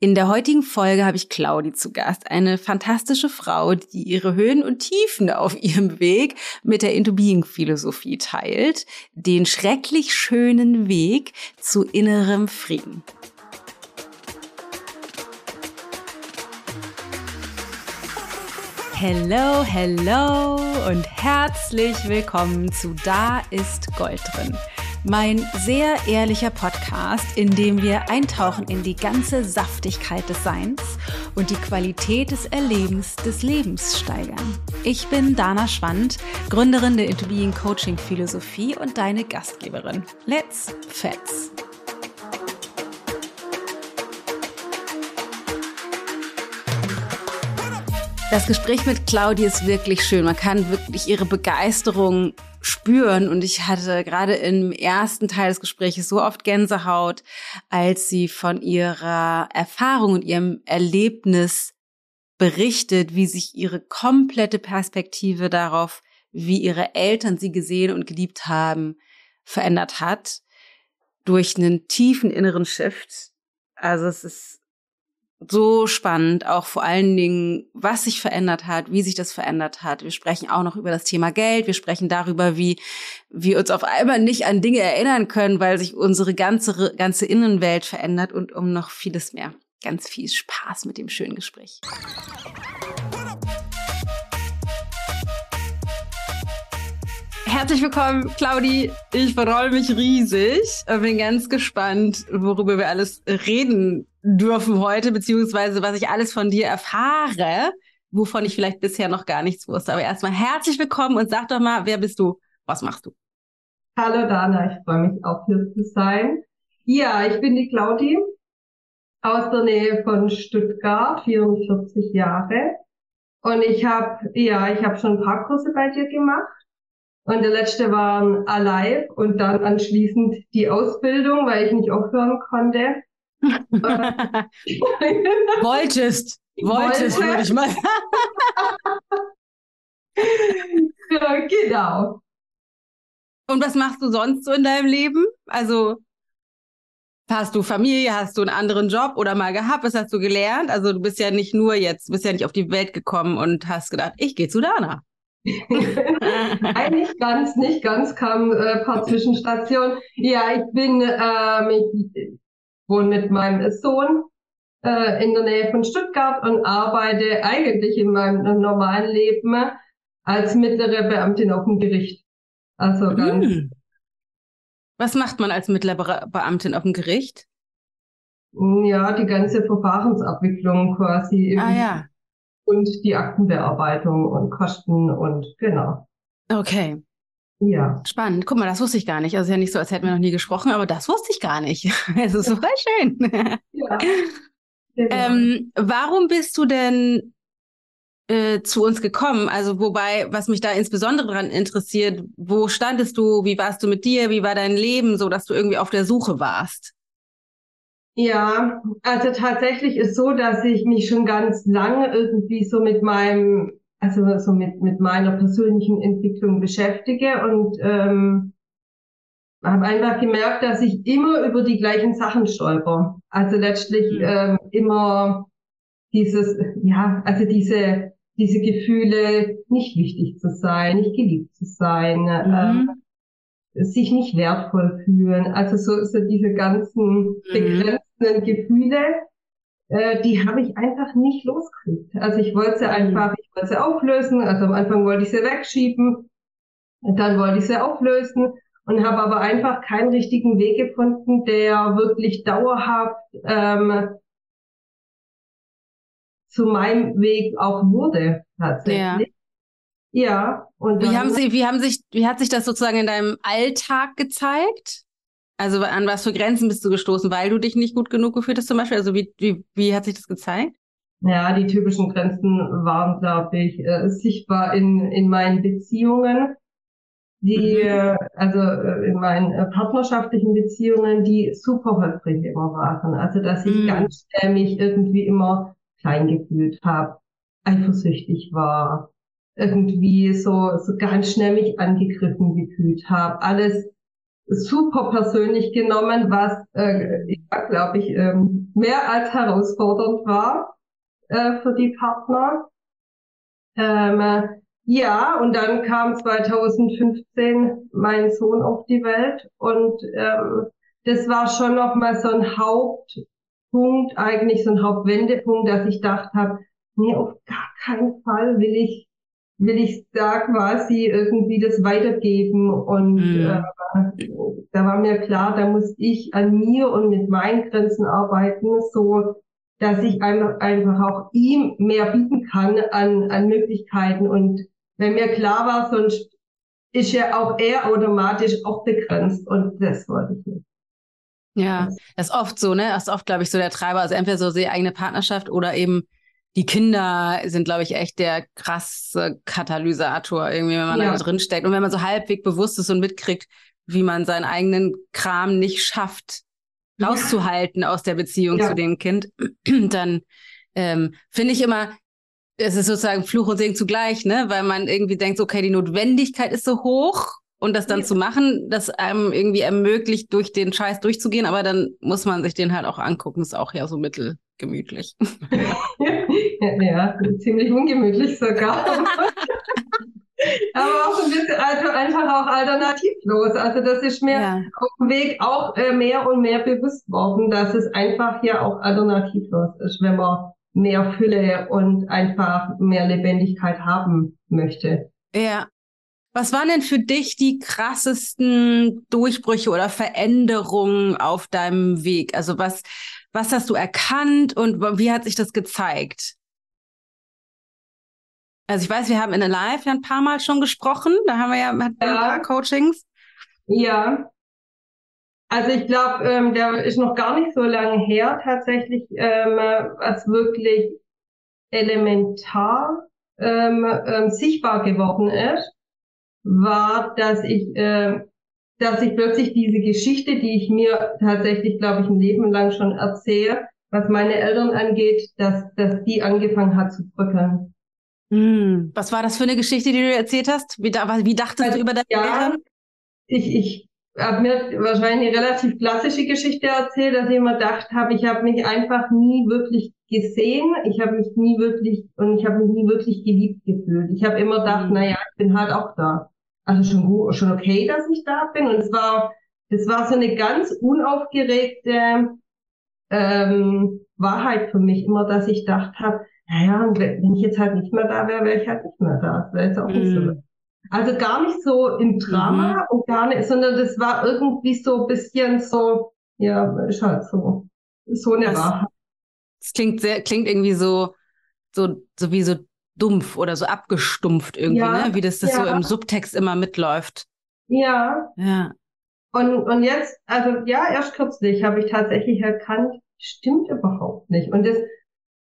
In der heutigen Folge habe ich Claudi zu Gast, eine fantastische Frau, die ihre Höhen und Tiefen auf ihrem Weg mit der Into Being Philosophie teilt, den schrecklich schönen Weg zu innerem Frieden. Hello, hello und herzlich willkommen zu Da ist Gold drin mein sehr ehrlicher Podcast, in dem wir eintauchen in die ganze Saftigkeit des Seins und die Qualität des Erlebens des Lebens steigern. Ich bin Dana Schwand, Gründerin der Into Being Coaching Philosophie und deine Gastgeberin. Let's Fets! Das Gespräch mit Claudia ist wirklich schön. Man kann wirklich ihre Begeisterung spüren. Und ich hatte gerade im ersten Teil des Gesprächs so oft Gänsehaut, als sie von ihrer Erfahrung und ihrem Erlebnis berichtet, wie sich ihre komplette Perspektive darauf, wie ihre Eltern sie gesehen und geliebt haben, verändert hat durch einen tiefen inneren Shift. Also es ist so spannend, auch vor allen Dingen, was sich verändert hat, wie sich das verändert hat. Wir sprechen auch noch über das Thema Geld. Wir sprechen darüber, wie wir uns auf einmal nicht an Dinge erinnern können, weil sich unsere ganze, ganze Innenwelt verändert und um noch vieles mehr. Ganz viel Spaß mit dem schönen Gespräch. Herzlich willkommen, Claudi. Ich freue mich riesig. Bin ganz gespannt, worüber wir alles reden dürfen heute, beziehungsweise was ich alles von dir erfahre, wovon ich vielleicht bisher noch gar nichts wusste. Aber erstmal herzlich willkommen und sag doch mal, wer bist du? Was machst du? Hallo Dana, ich freue mich auch hier zu sein. Ja, ich bin die Claudi aus der Nähe von Stuttgart, 44 Jahre. Und ich habe, ja, ich habe schon ein paar Kurse bei dir gemacht. Und der letzte war Alive und dann anschließend die Ausbildung, weil ich nicht aufhören konnte. wolltest, wolltest, würde ich mal. ja, genau. Und was machst du sonst so in deinem Leben? Also hast du Familie, hast du einen anderen Job oder mal gehabt? Was hast du gelernt? Also du bist ja nicht nur jetzt, bist ja nicht auf die Welt gekommen und hast gedacht, ich gehe zu Dana. Eigentlich ganz, nicht ganz, kam äh, paar Zwischenstationen. Ja, ich bin, ähm, ich wohne mit meinem Sohn äh, in der Nähe von Stuttgart und arbeite eigentlich in meinem normalen Leben als mittlere Beamtin auf dem Gericht. Also ganz. Hm. Was macht man als mittlere Beamtin auf dem Gericht? Ja, die ganze Verfahrensabwicklung quasi. Ah ja und die Aktenbearbeitung und Kosten und genau. Okay. Ja. Spannend. Guck mal, das wusste ich gar nicht. Also ja nicht so, als hätten wir noch nie gesprochen, aber das wusste ich gar nicht. Es ist super schön. Ja. Genau. Ähm, warum bist du denn äh, zu uns gekommen? Also wobei, was mich da insbesondere daran interessiert, wo standest du? Wie warst du mit dir? Wie war dein Leben, so dass du irgendwie auf der Suche warst? Ja, also tatsächlich ist so, dass ich mich schon ganz lange irgendwie so mit meinem, also so mit, mit meiner persönlichen Entwicklung beschäftige und ähm, habe einfach gemerkt, dass ich immer über die gleichen Sachen stolper. Also letztlich mhm. ähm, immer dieses, ja, also diese, diese Gefühle, nicht wichtig zu sein, nicht geliebt zu sein, mhm. ähm, sich nicht wertvoll fühlen. Also so, so diese ganzen mhm. Begrenzungen Gefühle, äh, die habe ich einfach nicht losgekriegt. Also ich wollte sie mhm. einfach, ich wollte sie auflösen. Also am Anfang wollte ich sie wegschieben, dann wollte ich sie auflösen und habe aber einfach keinen richtigen Weg gefunden, der wirklich dauerhaft ähm, zu meinem Weg auch wurde tatsächlich. Ja. ja und wie haben Sie, wie haben sich, wie hat sich das sozusagen in deinem Alltag gezeigt? Also an was für Grenzen bist du gestoßen, weil du dich nicht gut genug gefühlt hast zum Beispiel? Also wie, wie, wie hat sich das gezeigt? Ja, die typischen Grenzen waren, glaube ich, äh, sichtbar in, in meinen Beziehungen, die, mhm. äh, also äh, in meinen äh, partnerschaftlichen Beziehungen, die super holprig immer waren. Also dass ich mhm. ganz schnell mich irgendwie immer klein gefühlt habe, eifersüchtig war, irgendwie so, so ganz schnell mich angegriffen gefühlt habe, alles super persönlich genommen, was, äh, ja, glaube ich, ähm, mehr als herausfordernd war äh, für die Partner. Ähm, ja, und dann kam 2015 mein Sohn auf die Welt und ähm, das war schon noch mal so ein Hauptpunkt, eigentlich so ein Hauptwendepunkt, dass ich gedacht habe, nee, auf gar keinen Fall will ich will ich da quasi irgendwie das weitergeben und mhm. äh, da war mir klar, da muss ich an mir und mit meinen Grenzen arbeiten, so dass ich einfach, einfach auch ihm mehr bieten kann an, an Möglichkeiten und wenn mir klar war, sonst ist ja auch er automatisch auch begrenzt und das wollte ich nicht. Ja, das ist oft so, ne? Das ist oft, glaube ich, so der Treiber. Also entweder so sehr eigene Partnerschaft oder eben die Kinder sind, glaube ich, echt der krasse Katalysator, irgendwie, wenn man ja. da drin steckt. Und wenn man so halbwegs bewusst ist und mitkriegt, wie man seinen eigenen Kram nicht schafft, rauszuhalten ja. aus der Beziehung ja. zu dem Kind, dann ähm, finde ich immer, es ist sozusagen Fluch und Segen zugleich, ne? Weil man irgendwie denkt, okay, die Notwendigkeit ist so hoch und das dann ja. zu machen, das einem irgendwie ermöglicht, durch den Scheiß durchzugehen, aber dann muss man sich den halt auch angucken, ist auch ja so mittelgemütlich. ja, ja, ziemlich ungemütlich sogar. aber auch ein bisschen also einfach auch alternativlos. Also das ist mir ja. auf dem Weg auch äh, mehr und mehr bewusst worden, dass es einfach ja auch alternativlos ist, wenn man mehr Fülle und einfach mehr Lebendigkeit haben möchte. Ja. Was waren denn für dich die krassesten Durchbrüche oder Veränderungen auf deinem Weg? Also was, was hast du erkannt und wie hat sich das gezeigt? Also ich weiß, wir haben in der Live ja ein paar Mal schon gesprochen. Da haben wir ja, ja. ein paar Coachings. Ja. Also ich glaube, ähm, der ist noch gar nicht so lange her tatsächlich, ähm, was wirklich elementar ähm, ähm, sichtbar geworden ist, war, dass ich, äh, dass ich plötzlich diese Geschichte, die ich mir tatsächlich, glaube ich, ein Leben lang schon erzähle, was meine Eltern angeht, dass, dass die angefangen hat zu bröckeln. Hm. Was war das für eine Geschichte, die du erzählt hast? Wie, da, wie dachtest also, du über deine ja, Eltern? Ich, ich habe mir wahrscheinlich eine relativ klassische Geschichte erzählt, dass ich immer gedacht habe, ich habe mich einfach nie wirklich gesehen, ich habe mich nie wirklich und ich habe mich nie wirklich geliebt gefühlt. Ich habe immer gedacht, mhm. naja, ich bin halt auch da. Also schon gut, schon okay, dass ich da bin. Und es war, es war so eine ganz unaufgeregte ähm, Wahrheit für mich immer, dass ich gedacht habe, naja, wenn ich jetzt halt nicht mehr da wäre, wäre ich halt nicht mehr da. Das wäre jetzt auch nicht so. Mhm. Also gar nicht so im Drama mhm. und gar nicht, sondern das war irgendwie so ein bisschen so, ja, ist halt so, so eine das, Wahrheit. Das klingt sehr, klingt irgendwie so, so, so wie so dumpf oder so abgestumpft irgendwie, ja, ne? Wie das, das ja. so im Subtext immer mitläuft. Ja. Ja. Und, und jetzt, also ja, erst kürzlich habe ich tatsächlich erkannt, stimmt überhaupt nicht. Und das,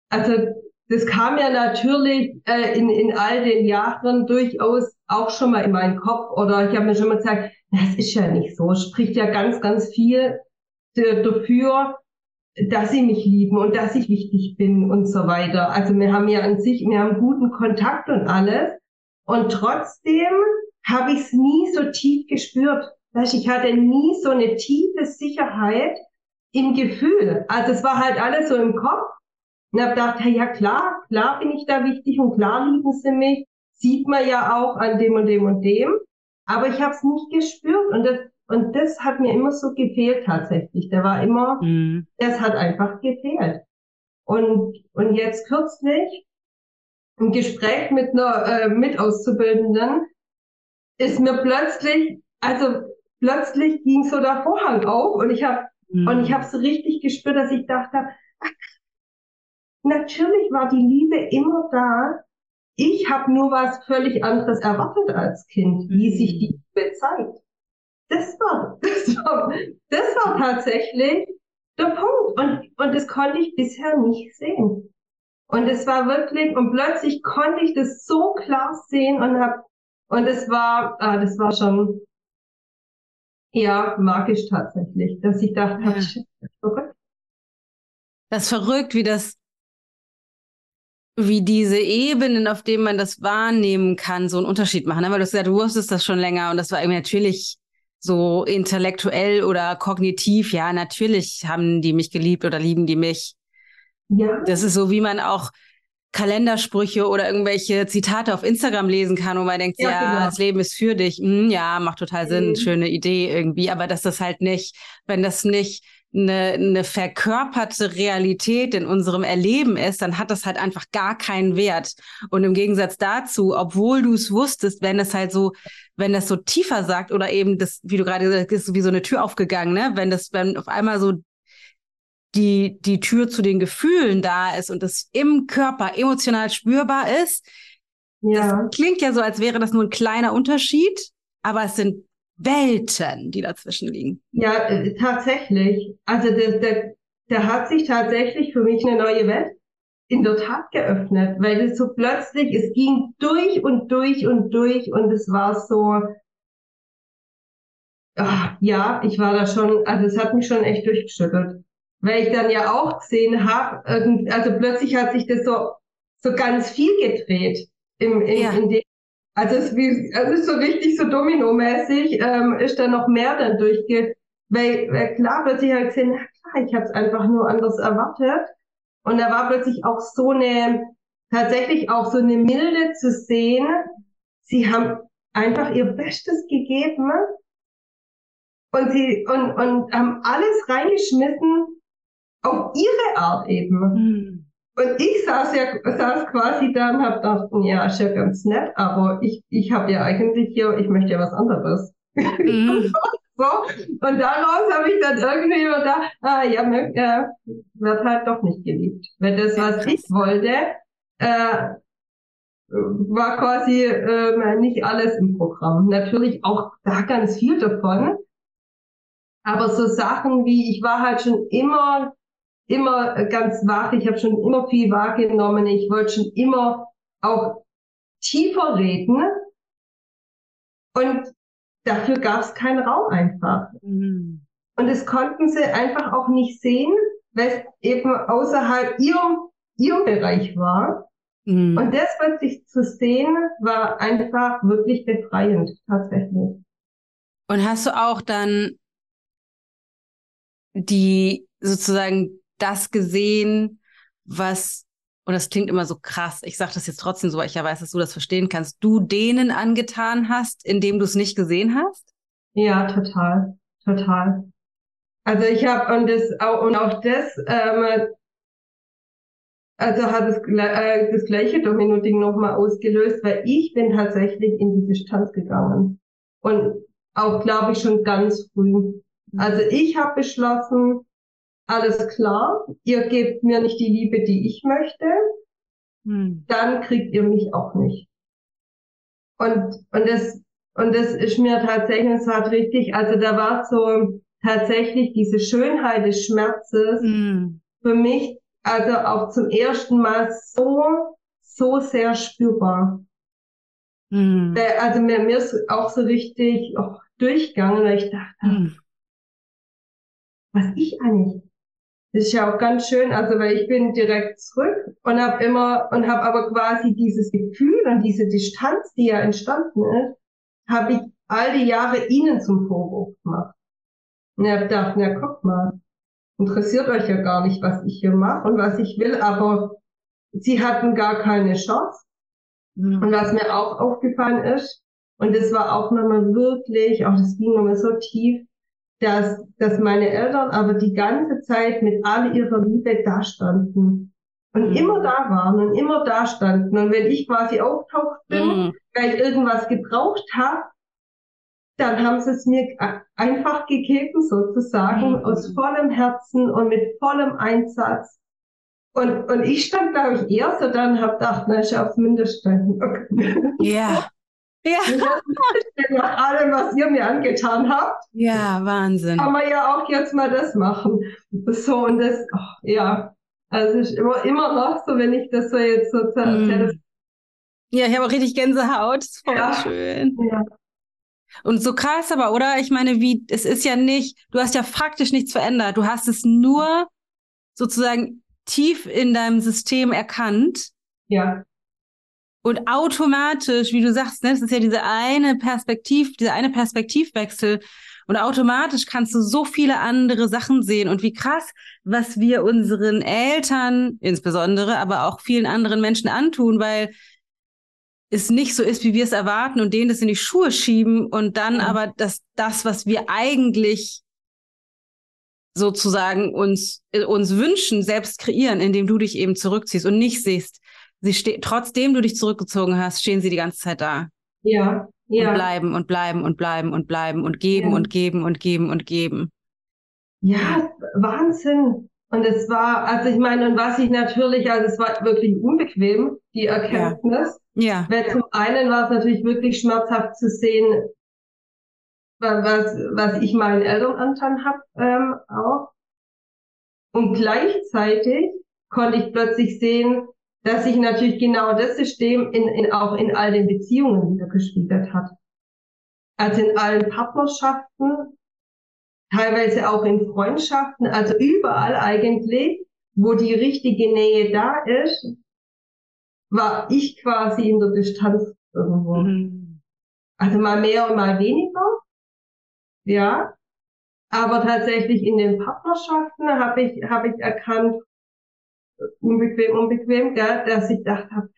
also das kam ja natürlich äh, in, in all den Jahren durchaus auch schon mal in meinen Kopf oder ich habe mir schon mal gesagt, das ist ja nicht so, spricht ja ganz, ganz viel dafür, dass sie mich lieben und dass ich wichtig bin und so weiter. Also wir haben ja an sich, wir haben guten Kontakt und alles und trotzdem habe ich es nie so tief gespürt. Weißt, ich hatte nie so eine tiefe Sicherheit im Gefühl. Also es war halt alles so im Kopf und habe gedacht, hey, ja klar, klar bin ich da wichtig und klar lieben sie mich. Sieht man ja auch an dem und dem und dem. Aber ich habe es nicht gespürt und das, und das hat mir immer so gefehlt tatsächlich. Der war immer, mhm. das hat einfach gefehlt. Und, und jetzt kürzlich im Gespräch mit einer äh, Mitauszubildenden ist mir plötzlich, also plötzlich ging so der Vorhang auf und ich habe mhm. und ich habe so richtig gespürt, dass ich dachte, Natürlich war die Liebe immer da. Ich habe nur was völlig anderes erwartet als Kind, wie mhm. sich die Liebe zeigt. Das war, das war, das war tatsächlich der Punkt. Und, und das konnte ich bisher nicht sehen. Und es war wirklich, und plötzlich konnte ich das so klar sehen und hab, und es war, ah, das war schon, ja, magisch tatsächlich, dass ich dachte, ja. ist verrückt. Das ist verrückt, wie das wie diese Ebenen, auf denen man das wahrnehmen kann, so einen Unterschied machen. Ne? Weil du hast gesagt, du wusstest das schon länger und das war irgendwie natürlich so intellektuell oder kognitiv, ja, natürlich haben die mich geliebt oder lieben die mich. Ja. Das ist so, wie man auch Kalendersprüche oder irgendwelche Zitate auf Instagram lesen kann, wo man denkt, ja, ja genau. das Leben ist für dich. Hm, ja, macht total Sinn, mhm. schöne Idee irgendwie. Aber dass das halt nicht, wenn das nicht eine, eine verkörperte Realität in unserem Erleben ist, dann hat das halt einfach gar keinen Wert. Und im Gegensatz dazu, obwohl du es wusstest, wenn es halt so, wenn das so tiefer sagt oder eben das, wie du gerade gesagt hast, ist wie so eine Tür aufgegangen, ne? Wenn das, wenn auf einmal so die, die Tür zu den Gefühlen da ist und das im Körper emotional spürbar ist, ja. das klingt ja so, als wäre das nur ein kleiner Unterschied, aber es sind Welten, die dazwischen liegen. Ja, äh, tatsächlich. Also der, der, der hat sich tatsächlich für mich eine neue Welt in der Tat geöffnet, weil es so plötzlich, es ging durch und durch und durch und es war so, ach, ja, ich war da schon, also es hat mich schon echt durchgeschüttelt, weil ich dann ja auch gesehen habe, also plötzlich hat sich das so, so ganz viel gedreht im, in, ja. in dem also es, wie, es ist so richtig so dominomäßig, ähm, ist da noch mehr dann durchge... Weil, weil klar wird sich halt gesehen, na klar, ich habe es einfach nur anders erwartet. Und da war plötzlich auch so eine, tatsächlich auch so eine Milde zu sehen. Sie haben einfach ihr Bestes gegeben und sie und, und haben alles reingeschmissen auf ihre Art eben. Mhm. Und ich saß ja saß quasi da und hab gedacht, ja, ist ja ganz nett, aber ich, ich habe ja eigentlich hier, ich möchte ja was anderes. Mhm. so. Und daraus habe ich dann irgendwie da, ah, ja, äh, wird halt doch nicht geliebt. Weil das, was ich wollte, äh, war quasi äh, nicht alles im Programm. Natürlich auch da ganz viel davon. Aber so Sachen wie, ich war halt schon immer immer ganz wach, ich habe schon immer viel wahrgenommen, ich wollte schon immer auch tiefer reden und dafür gab es keinen Raum einfach. Mhm. Und das konnten sie einfach auch nicht sehen, weil es eben außerhalb ihrem, ihrem Bereich war. Mhm. Und das plötzlich zu sehen, war einfach wirklich befreiend, tatsächlich. Und hast du auch dann die sozusagen das gesehen, was, und das klingt immer so krass, ich sage das jetzt trotzdem so, weil ich ja weiß, dass du das verstehen kannst, du denen angetan hast, indem du es nicht gesehen hast? Ja, total, total. Also ich habe und das auch und auch das, ähm, also hat das, äh, das gleiche Domino-Ding nochmal ausgelöst, weil ich bin tatsächlich in die Distanz gegangen und auch glaube ich schon ganz früh. Also ich habe beschlossen, alles klar, ihr gebt mir nicht die Liebe, die ich möchte, hm. dann kriegt ihr mich auch nicht. Und, und das, und das ist mir tatsächlich, es hat richtig, also da war so tatsächlich diese Schönheit des Schmerzes hm. für mich, also auch zum ersten Mal so, so sehr spürbar. Hm. Also mir, mir ist auch so richtig oh, durchgegangen, weil ich dachte, hm. was ich eigentlich das ist ja auch ganz schön, also weil ich bin direkt zurück und habe immer und habe aber quasi dieses Gefühl und diese Distanz, die ja entstanden ist, habe ich all die Jahre ihnen zum Vorwurf gemacht. Und ich habe gedacht, na guck mal, interessiert euch ja gar nicht, was ich hier mache und was ich will, aber sie hatten gar keine Chance. Mhm. Und was mir auch aufgefallen ist, und das war auch nochmal wirklich, auch das ging nochmal so tief, dass, dass meine Eltern aber die ganze Zeit mit all ihrer Liebe dastanden und mhm. immer da waren und immer da standen. Und wenn ich quasi auftaucht bin, mhm. weil ich irgendwas gebraucht habe, dann haben sie es mir einfach gegeben, sozusagen, mhm. aus vollem Herzen und mit vollem Einsatz. Und, und ich stand, glaube ich, eher so dann und habe gedacht, na, ich aufs Mindeststand. Ja. Ja. Nach allem, was ihr mir angetan habt. Ja, Wahnsinn. Kann man ja auch jetzt mal das machen. So und das, oh, ja. Also ist immer, immer noch so, wenn ich das so jetzt so. Mm. Ja, ich habe auch richtig Gänsehaut. voll ja. schön. Ja. Und so krass aber, oder? Ich meine, wie, es ist ja nicht, du hast ja faktisch nichts verändert. Du hast es nur sozusagen tief in deinem System erkannt. Ja. Und automatisch, wie du sagst, ne, das ist ja diese eine Perspektiv, dieser eine Perspektivwechsel. Und automatisch kannst du so viele andere Sachen sehen. Und wie krass, was wir unseren Eltern insbesondere, aber auch vielen anderen Menschen antun, weil es nicht so ist, wie wir es erwarten und denen das in die Schuhe schieben und dann ja. aber das, das, was wir eigentlich sozusagen uns, uns wünschen, selbst kreieren, indem du dich eben zurückziehst und nicht siehst, sie steht, trotzdem du dich zurückgezogen hast, stehen sie die ganze Zeit da. Ja, ja. Und bleiben und bleiben und bleiben und bleiben und geben ja. und geben und geben und geben. Ja, Wahnsinn. Und es war, also ich meine, und was ich natürlich, also es war wirklich unbequem, die Erkenntnis. Ja. ja. Weil zum einen war es natürlich wirklich schmerzhaft zu sehen, was, was ich meinen Eltern antan habe ähm, auch. Und gleichzeitig konnte ich plötzlich sehen, dass sich natürlich genau das System in, in, auch in all den Beziehungen wieder gespiegelt hat. Also in allen Partnerschaften, teilweise auch in Freundschaften, also überall eigentlich, wo die richtige Nähe da ist, war ich quasi in der Distanz irgendwo. Mhm. Also mal mehr und mal weniger ja. Aber tatsächlich in den Partnerschaften habe ich, habe ich erkannt, unbequem, unbequem, gell, dass ich gedacht habe,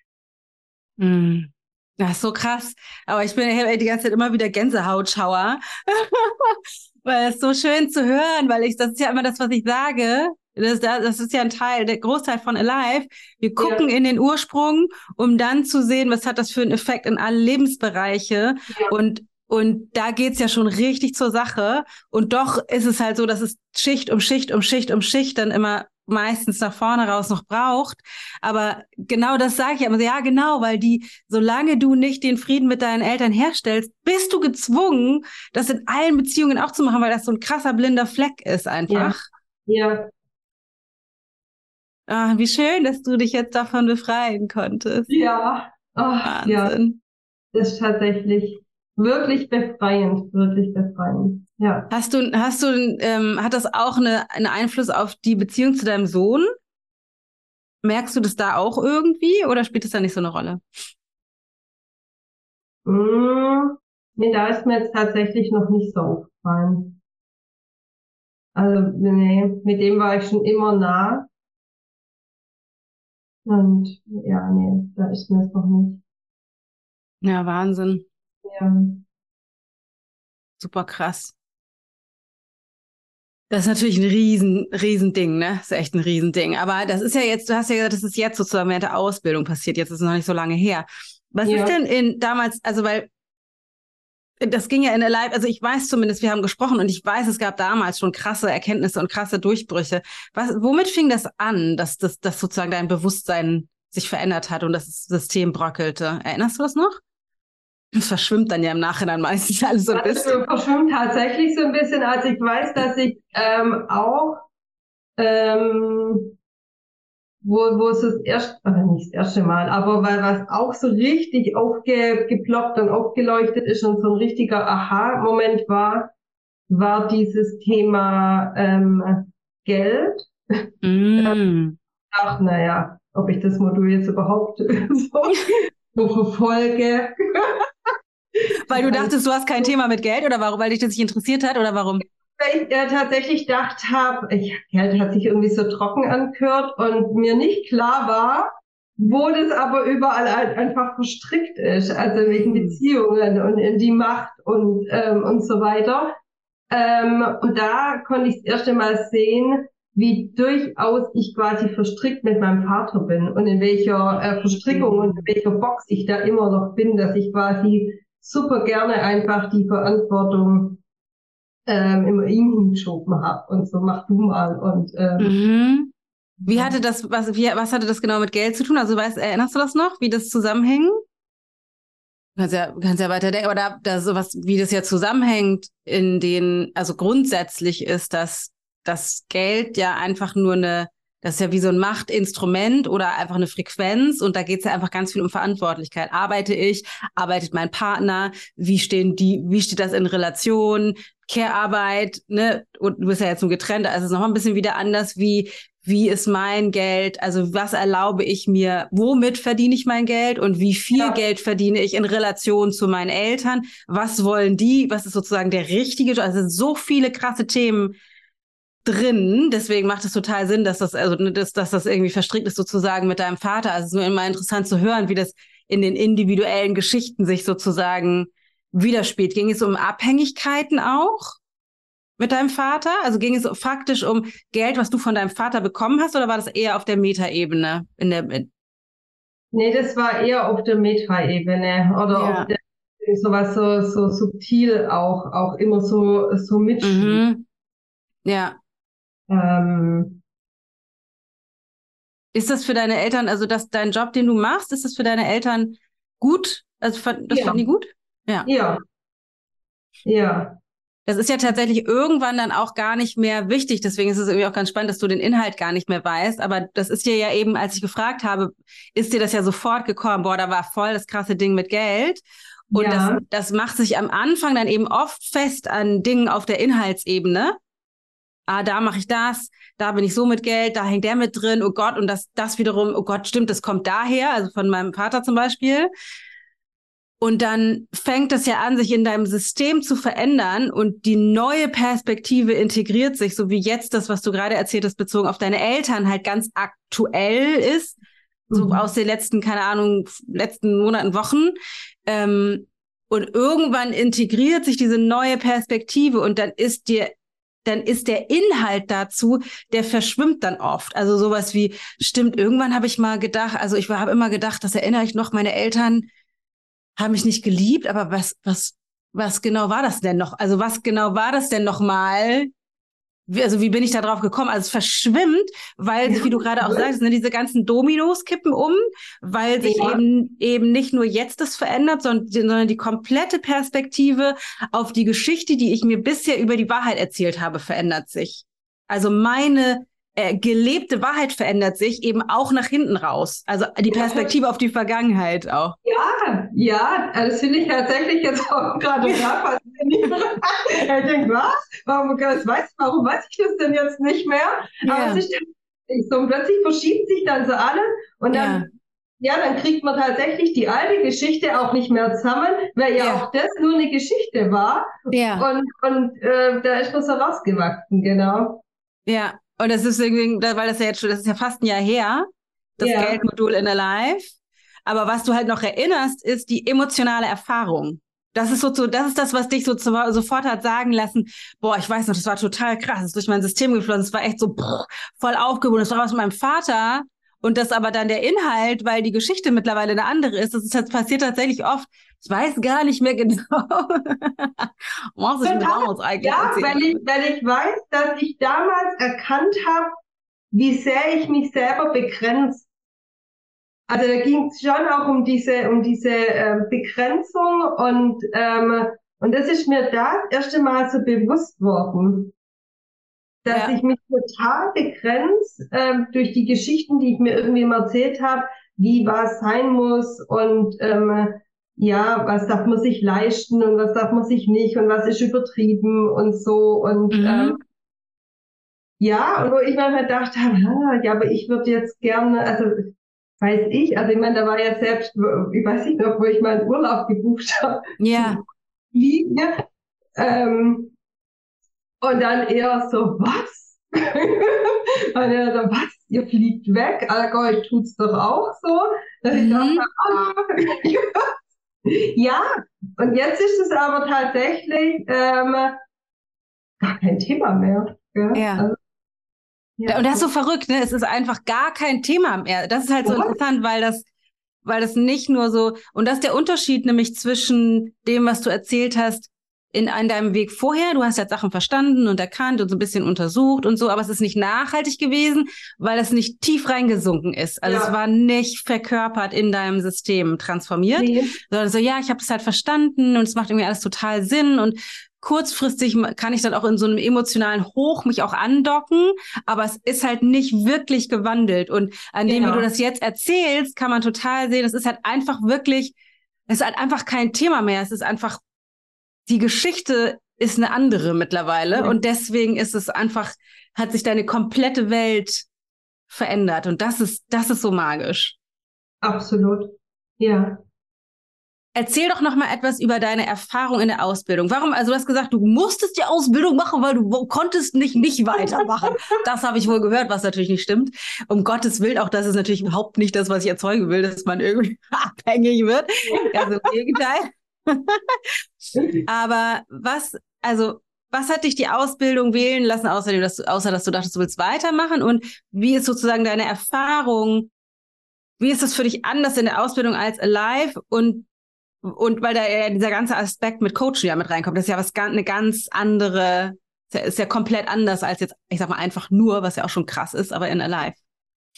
mm. Das ist so krass. Aber ich bin die ganze Zeit immer wieder Gänsehautschauer. weil es so schön zu hören, weil ich, das ist ja immer das, was ich sage. Das, das ist ja ein Teil, der Großteil von Alive. Wir gucken ja. in den Ursprung, um dann zu sehen, was hat das für einen Effekt in alle Lebensbereiche. Ja. Und und da geht's ja schon richtig zur Sache. Und doch ist es halt so, dass es Schicht um Schicht um Schicht um Schicht dann immer meistens nach vorne raus noch braucht. Aber genau das sage ich immer. Ja, genau, weil die, solange du nicht den Frieden mit deinen Eltern herstellst, bist du gezwungen, das in allen Beziehungen auch zu machen, weil das so ein krasser blinder Fleck ist einfach. Ja. ja. Ah, wie schön, dass du dich jetzt davon befreien konntest. Ja. Oh, Wahnsinn. Ja. Das ist tatsächlich wirklich befreiend, wirklich befreiend. Ja. Hast du, hast du, ähm, hat das auch eine, einen Einfluss auf die Beziehung zu deinem Sohn? Merkst du das da auch irgendwie oder spielt das da nicht so eine Rolle? Mm, nee, da ist mir jetzt tatsächlich noch nicht so aufgefallen. Also, nee, mit dem war ich schon immer nah. Und ja, nee, da ist mir es noch nicht. Ja, Wahnsinn. Ja. Super krass. Das ist natürlich ein riesen, riesen Ding, ne? Das ist echt ein Riesending. Aber das ist ja jetzt, du hast ja gesagt, das ist jetzt sozusagen während der Ausbildung passiert. Jetzt ist es noch nicht so lange her. Was ja. ist denn in damals, also weil das ging ja in der Live, also ich weiß zumindest, wir haben gesprochen und ich weiß, es gab damals schon krasse Erkenntnisse und krasse Durchbrüche. Was, womit fing das an, dass, dass, dass sozusagen dein Bewusstsein sich verändert hat und das System bröckelte? Erinnerst du das noch? Das verschwimmt dann ja im Nachhinein meistens alles so ein bisschen. Das verschwimmt tatsächlich so ein bisschen. Also ich weiß, dass ich ähm, auch, ähm, wo, wo es das erste, oder nicht das erste Mal, aber weil was auch so richtig aufgeploppt und aufgeleuchtet ist und so ein richtiger Aha-Moment war, war dieses Thema ähm, Geld. Mm. Ach, naja, ob ich das Modul jetzt überhaupt so, so verfolge. Weil du dachtest, du hast kein Thema mit Geld oder warum, weil dich das nicht interessiert hat oder warum? Weil ich äh, tatsächlich gedacht habe, Geld hat sich irgendwie so trocken angehört und mir nicht klar war, wo das aber überall halt einfach verstrickt ist, also in welchen hm. Beziehungen und in die Macht und, ähm, und so weiter. Ähm, und da konnte ich das erste Mal sehen, wie durchaus ich quasi verstrickt mit meinem Vater bin und in welcher äh, Verstrickung und in welcher Box ich da immer noch bin, dass ich quasi super gerne einfach die Verantwortung ähm, immer ihm hingeschoben habe und so mach du mal und ähm, mhm. Wie hatte das, was, wie, was hatte das genau mit Geld zu tun? Also weißt, erinnerst du das noch, wie das zusammenhängt? Du kannst ja, kannst ja weiter denken, oder da sowas, wie das ja zusammenhängt, in den, also grundsätzlich ist, dass das Geld ja einfach nur eine das ist ja wie so ein Machtinstrument oder einfach eine Frequenz und da geht es ja einfach ganz viel um Verantwortlichkeit. Arbeite ich, arbeitet mein Partner, wie stehen die, wie steht das in Relation, Care-Arbeit, ne, und du bist ja jetzt nur getrennt, also es ist noch ein bisschen wieder anders, wie, wie ist mein Geld, also was erlaube ich mir, womit verdiene ich mein Geld? Und wie viel ja. Geld verdiene ich in Relation zu meinen Eltern, was wollen die, was ist sozusagen der richtige, also so viele krasse Themen drin, deswegen macht es total Sinn, dass das, also, dass, dass das irgendwie verstrickt ist sozusagen mit deinem Vater, also es ist nur immer interessant zu hören, wie das in den individuellen Geschichten sich sozusagen widerspiegelt. Ging es um Abhängigkeiten auch? mit deinem Vater? Also ging es faktisch um Geld, was du von deinem Vater bekommen hast, oder war das eher auf der Metaebene? In der, in nee, das war eher auf der Metaebene oder ja. auf der sowas so, so subtil auch, auch immer so, so mitspielt. Mhm. Ja. Ähm, ist das für deine Eltern, also dass dein Job, den du machst, ist das für deine Eltern gut? Also das ja. fanden die gut? Ja. Ja. Ja. Das ist ja tatsächlich irgendwann dann auch gar nicht mehr wichtig. Deswegen ist es irgendwie auch ganz spannend, dass du den Inhalt gar nicht mehr weißt. Aber das ist dir ja eben, als ich gefragt habe, ist dir das ja sofort gekommen. Boah, da war voll das krasse Ding mit Geld. Und ja. das, das macht sich am Anfang dann eben oft fest an Dingen auf der Inhaltsebene. Ah, da mache ich das, da bin ich so mit Geld, da hängt der mit drin, oh Gott, und das, das wiederum, oh Gott, stimmt, das kommt daher, also von meinem Vater zum Beispiel. Und dann fängt es ja an, sich in deinem System zu verändern und die neue Perspektive integriert sich, so wie jetzt das, was du gerade erzählt hast, bezogen auf deine Eltern halt ganz aktuell ist, mhm. so aus den letzten, keine Ahnung, letzten Monaten, Wochen. Ähm, und irgendwann integriert sich diese neue Perspektive und dann ist dir dann ist der Inhalt dazu, der verschwimmt dann oft. Also sowas wie, stimmt, irgendwann habe ich mal gedacht, also ich habe immer gedacht, das erinnere ich noch, meine Eltern haben mich nicht geliebt, aber was, was, was genau war das denn noch? Also was genau war das denn noch mal? Wie, also wie bin ich da drauf gekommen? Also es verschwimmt, weil sich, wie du gerade auch sagst, ne, diese ganzen Dominos kippen um, weil sich ja. eben eben nicht nur jetzt das verändert, sondern, sondern die komplette Perspektive auf die Geschichte, die ich mir bisher über die Wahrheit erzählt habe, verändert sich. Also meine äh, gelebte Wahrheit verändert sich eben auch nach hinten raus. Also die Perspektive ja. auf die Vergangenheit auch. Ja, ja, das finde ich tatsächlich jetzt auch gerade faszinierend. ich denke, was? Warum, das weiß, warum weiß ich das denn jetzt nicht mehr? Ja. Aber es ist so, und plötzlich verschiebt sich dann so alles und dann ja. ja. dann kriegt man tatsächlich die alte Geschichte auch nicht mehr zusammen, weil ja, ja. auch das nur eine Geschichte war. Ja. Und, und äh, da ist man so rausgewachsen, genau. Ja, und das ist irgendwie, weil das ja jetzt schon, das ist ja fast ein Jahr her, das ja. Geldmodul in Alive. Aber was du halt noch erinnerst, ist die emotionale Erfahrung. Das ist so, so das ist das, was dich so zu, sofort hat sagen lassen, boah, ich weiß noch, das war total krass, das ist durch mein System geflossen, das war echt so boah, voll aufgewogen. Das war was mit meinem Vater, und das aber dann der Inhalt, weil die Geschichte mittlerweile eine andere ist, das, ist, das passiert tatsächlich oft. Ich weiß gar nicht mehr genau. Was ich damals eigentlich ja, weil ich, weil ich weiß, dass ich damals erkannt habe, wie sehr ich mich selber begrenze. Also da ging es schon auch um diese, um diese äh, Begrenzung und, ähm, und das ist mir das erste Mal so bewusst worden dass ja. ich mich total begrenze ähm, durch die Geschichten, die ich mir irgendwie mal erzählt habe, wie was sein muss und ähm, ja, was darf man sich leisten und was darf man sich nicht und was ist übertrieben und so und mhm. ähm, ja, und wo ich mir halt gedacht habe, ja, aber ich würde jetzt gerne, also weiß ich, also ich meine, da war ja selbst, ich weiß nicht noch, wo ich meinen Urlaub gebucht habe. Ja. Wie, ja ähm, und dann eher so, was? und er so, was? Ihr fliegt weg? Allgäu tut's doch auch so. Dass ich dachte, ah, ja, und jetzt ist es aber tatsächlich ähm, gar kein Thema mehr. Ja. ja. Also, ja. Und das ist so verrückt, ne? Es ist einfach gar kein Thema mehr. Das ist halt so interessant, weil das, weil das nicht nur so, und das ist der Unterschied nämlich zwischen dem, was du erzählt hast, in, in deinem Weg vorher, du hast ja Sachen verstanden und erkannt und so ein bisschen untersucht und so, aber es ist nicht nachhaltig gewesen, weil es nicht tief reingesunken ist. Also ja. es war nicht verkörpert in deinem System transformiert, nee. sondern so, ja, ich habe es halt verstanden und es macht irgendwie alles total Sinn und kurzfristig kann ich dann auch in so einem emotionalen Hoch mich auch andocken, aber es ist halt nicht wirklich gewandelt. Und an dem, genau. wie du das jetzt erzählst, kann man total sehen, es ist halt einfach wirklich, es ist halt einfach kein Thema mehr. Es ist einfach die Geschichte ist eine andere mittlerweile ja. und deswegen ist es einfach, hat sich deine komplette Welt verändert. Und das ist, das ist so magisch. Absolut. Ja. Erzähl doch noch mal etwas über deine Erfahrung in der Ausbildung. Warum? Also du hast gesagt, du musstest die Ausbildung machen, weil du konntest nicht nicht weitermachen. das habe ich wohl gehört, was natürlich nicht stimmt. Um Gottes Willen, auch das ist natürlich überhaupt nicht das, was ich erzeugen will, dass man irgendwie abhängig wird. Also im Gegenteil. Aber was, also was hat dich die Ausbildung wählen lassen, außerdem, dass du, außer dass du dachtest, du willst weitermachen? Und wie ist sozusagen deine Erfahrung? Wie ist das für dich anders in der Ausbildung als Alive? Und und weil da ja dieser ganze Aspekt mit Coaching ja mit reinkommt, das ist ja was eine ganz andere, ist ja, ist ja komplett anders als jetzt, ich sag mal einfach nur, was ja auch schon krass ist, aber in Alive.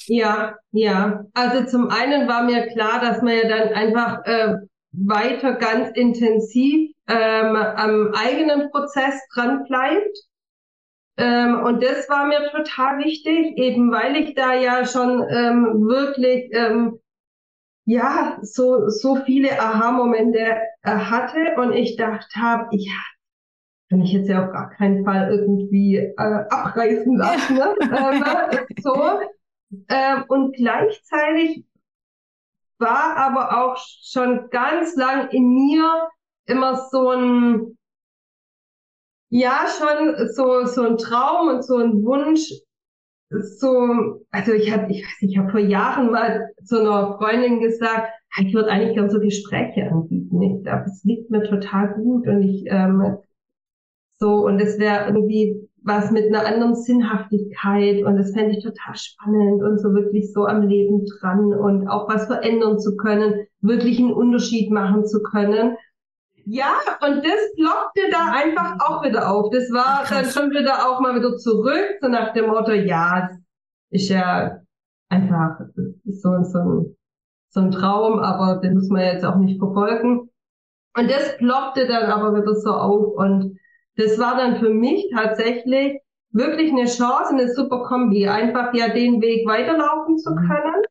Ja, ja. Also zum einen war mir klar, dass man ja dann einfach äh, weiter ganz intensiv ähm, am eigenen Prozess dran bleibt. Ähm, und das war mir total wichtig, eben weil ich da ja schon ähm, wirklich ähm, ja, so, so viele Aha-Momente äh, hatte und ich dachte habe, ich kann ich jetzt ja auf gar keinen Fall irgendwie äh, abreißen lassen. Ne? ähm, so. Ähm, und gleichzeitig war aber auch schon ganz lang in mir immer so ein, ja, schon so, so ein Traum und so ein Wunsch, so, also ich habe, ich weiß nicht, ich habe vor Jahren mal zu einer Freundin gesagt, ich würde eigentlich gerne so Gespräche anbieten. Ich glaube, es liegt mir total gut und ich ähm, so und es wäre irgendwie was mit einer anderen Sinnhaftigkeit und das fände ich total spannend und so wirklich so am Leben dran und auch was verändern zu können, wirklich einen Unterschied machen zu können. Ja, und das blockte da einfach auch wieder auf. Das war Ach, dann schon wieder auch mal wieder zurück, so nach dem Motto, ja, ist ja einfach so, so, ein, so ein Traum, aber den muss man jetzt auch nicht verfolgen. Und das blockte dann aber wieder so auf und das war dann für mich tatsächlich wirklich eine Chance, eine super Kombi, einfach ja den Weg weiterlaufen zu mhm. können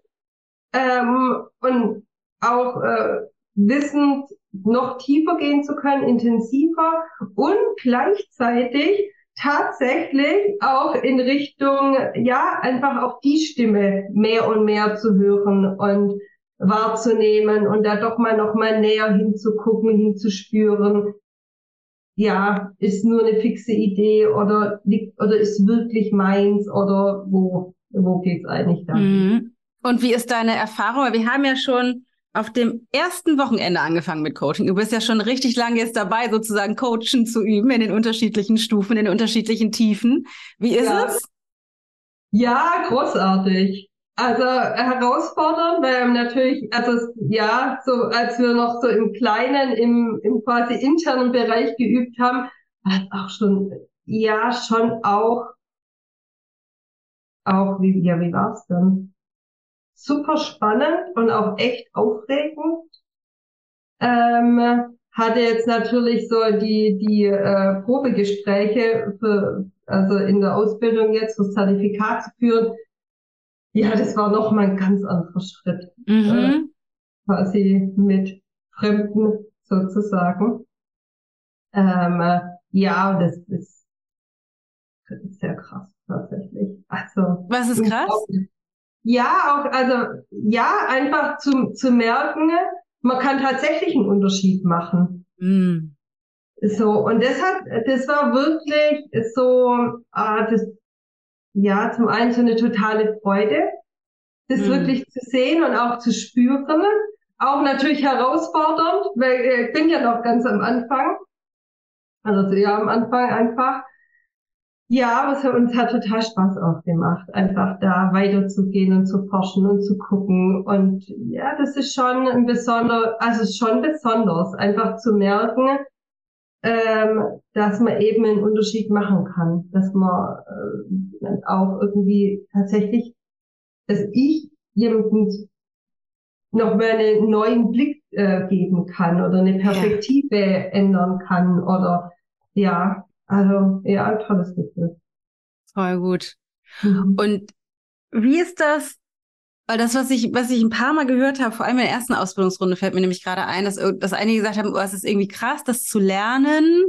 ähm, und auch äh, wissend, noch tiefer gehen zu können, intensiver und gleichzeitig tatsächlich auch in Richtung, ja, einfach auch die Stimme mehr und mehr zu hören und wahrzunehmen und da doch mal noch mal näher hinzugucken, hinzuspüren. Ja, ist nur eine fixe Idee oder liegt, oder ist wirklich meins oder wo, wo geht's eigentlich da? Mhm. Und wie ist deine Erfahrung? Wir haben ja schon auf dem ersten Wochenende angefangen mit Coaching. Du bist ja schon richtig lange jetzt dabei, sozusagen Coachen zu üben in den unterschiedlichen Stufen, in den unterschiedlichen Tiefen. Wie ist ja. es? Ja, großartig. Also herausfordernd, weil natürlich, also ja, so als wir noch so im Kleinen, im, im quasi internen Bereich geübt haben, war es auch schon, ja, schon auch, auch, wie, ja, wie war's denn? super spannend und auch echt aufregend. Ähm, hatte jetzt natürlich so die, die äh, Probegespräche für, also in der Ausbildung jetzt das Zertifikat zu führen. Ja, das war noch mal ein ganz anderer Schritt. Mhm. Äh, quasi mit Fremden sozusagen. Ähm, ja, das ist, das ist sehr krass tatsächlich. Also was ist krass? Ja, auch, also ja, einfach zu, zu merken, man kann tatsächlich einen Unterschied machen. Mm. So, und das hat, das war wirklich so, ah, das, ja, zum einen so eine totale Freude, das mm. wirklich zu sehen und auch zu spüren. Auch natürlich herausfordernd, weil äh, ich bin ja noch ganz am Anfang. Also ja, am Anfang einfach. Ja, aber es hat uns hat total Spaß auch gemacht, einfach da weiterzugehen und zu forschen und zu gucken. Und ja, das ist schon ein besonder, also schon besonders, einfach zu merken, ähm, dass man eben einen Unterschied machen kann, dass man äh, auch irgendwie tatsächlich, dass ich jemanden noch mal einen neuen Blick äh, geben kann oder eine Perspektive ja. ändern kann oder ja, also ja, ein tolles Gefühl. Voll gut. Mhm. Und wie ist das? Weil das, was ich, was ich ein paar Mal gehört habe, vor allem in der ersten Ausbildungsrunde, fällt mir nämlich gerade ein, dass, dass einige gesagt haben, oh, es ist irgendwie krass, das zu lernen,